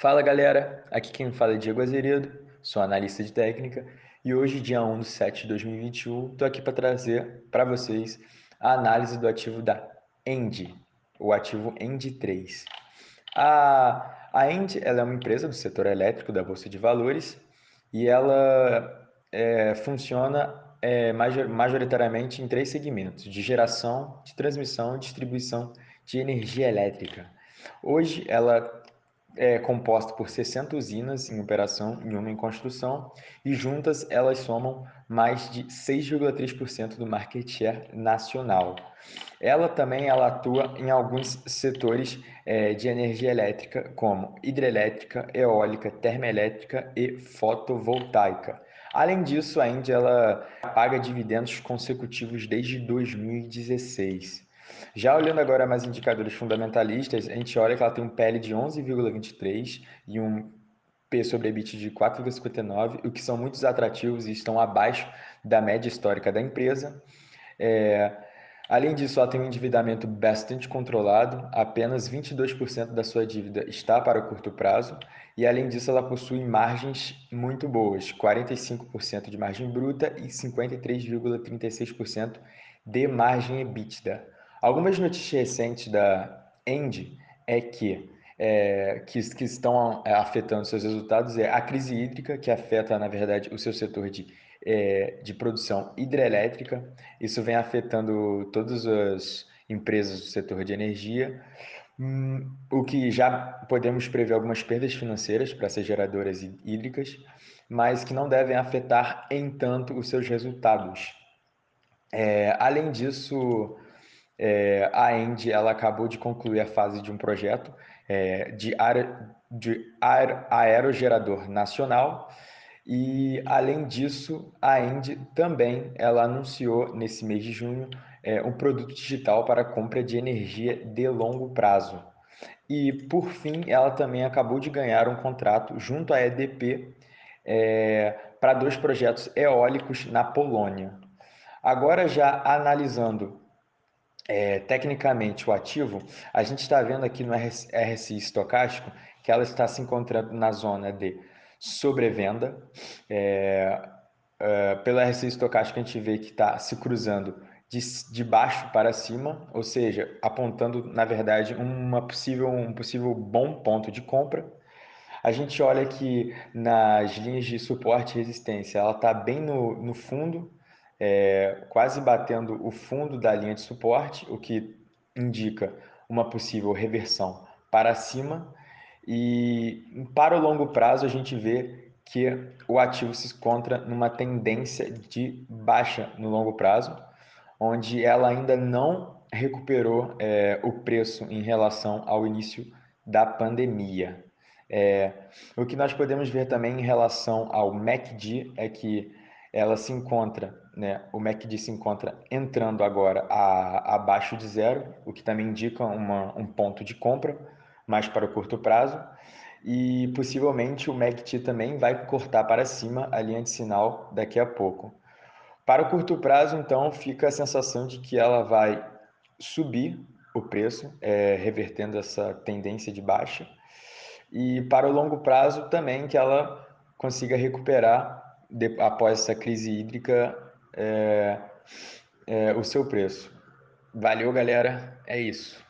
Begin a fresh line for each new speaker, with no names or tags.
Fala galera, aqui quem fala é Diego Azeredo, sou analista de técnica e hoje, dia 1 de 7 de 2021, estou aqui para trazer para vocês a análise do ativo da End, o ativo End3. A, a End ela é uma empresa do setor elétrico da Bolsa de Valores e ela é, funciona é, majoritariamente em três segmentos, de geração, de transmissão e distribuição de energia elétrica. Hoje ela é composta por 60 usinas em operação e uma em construção, e juntas elas somam mais de 6,3% do market share nacional. Ela também ela atua em alguns setores é, de energia elétrica, como hidrelétrica, eólica, termoelétrica e fotovoltaica. Além disso, a Índia ela paga dividendos consecutivos desde 2016. Já olhando agora mais indicadores fundamentalistas, a gente olha que ela tem um PL de 11,23 e um P sobre EBIT de 4,59, o que são muitos atrativos e estão abaixo da média histórica da empresa. É, além disso, ela tem um endividamento bastante controlado, apenas 22% da sua dívida está para o curto prazo, e além disso, ela possui margens muito boas, 45% de margem bruta e 53,36% de margem EBITDA. Algumas notícias recentes da End é que, é, que, que estão é, afetando seus resultados é a crise hídrica, que afeta, na verdade, o seu setor de, é, de produção hidrelétrica. Isso vem afetando todas as empresas do setor de energia, hum, o que já podemos prever algumas perdas financeiras para essas geradoras hídricas, mas que não devem afetar em tanto os seus resultados. É, além disso, é, a End ela acabou de concluir a fase de um projeto é, de, aer, de aer, aerogerador nacional e além disso a End também ela anunciou nesse mês de junho é, um produto digital para compra de energia de longo prazo e por fim ela também acabou de ganhar um contrato junto à EDP é, para dois projetos eólicos na Polônia. Agora já analisando é, tecnicamente o ativo, a gente está vendo aqui no RSI estocástico que ela está se encontrando na zona de sobrevenda. É, é, pelo RSI estocástico a gente vê que está se cruzando de, de baixo para cima, ou seja, apontando na verdade uma possível, um possível bom ponto de compra. A gente olha que nas linhas de suporte e resistência, ela está bem no, no fundo, é, quase batendo o fundo da linha de suporte, o que indica uma possível reversão para cima. E para o longo prazo, a gente vê que o ativo se encontra numa tendência de baixa no longo prazo, onde ela ainda não recuperou é, o preço em relação ao início da pandemia. É, o que nós podemos ver também em relação ao MACD é que ela se encontra, né, o MACD se encontra entrando agora a, abaixo de zero, o que também indica uma, um ponto de compra, mais para o curto prazo, e possivelmente o MACD também vai cortar para cima a linha de sinal daqui a pouco. Para o curto prazo, então, fica a sensação de que ela vai subir o preço, é, revertendo essa tendência de baixa, e para o longo prazo também que ela consiga recuperar de, após essa crise hídrica, é, é, o seu preço. Valeu, galera. É isso.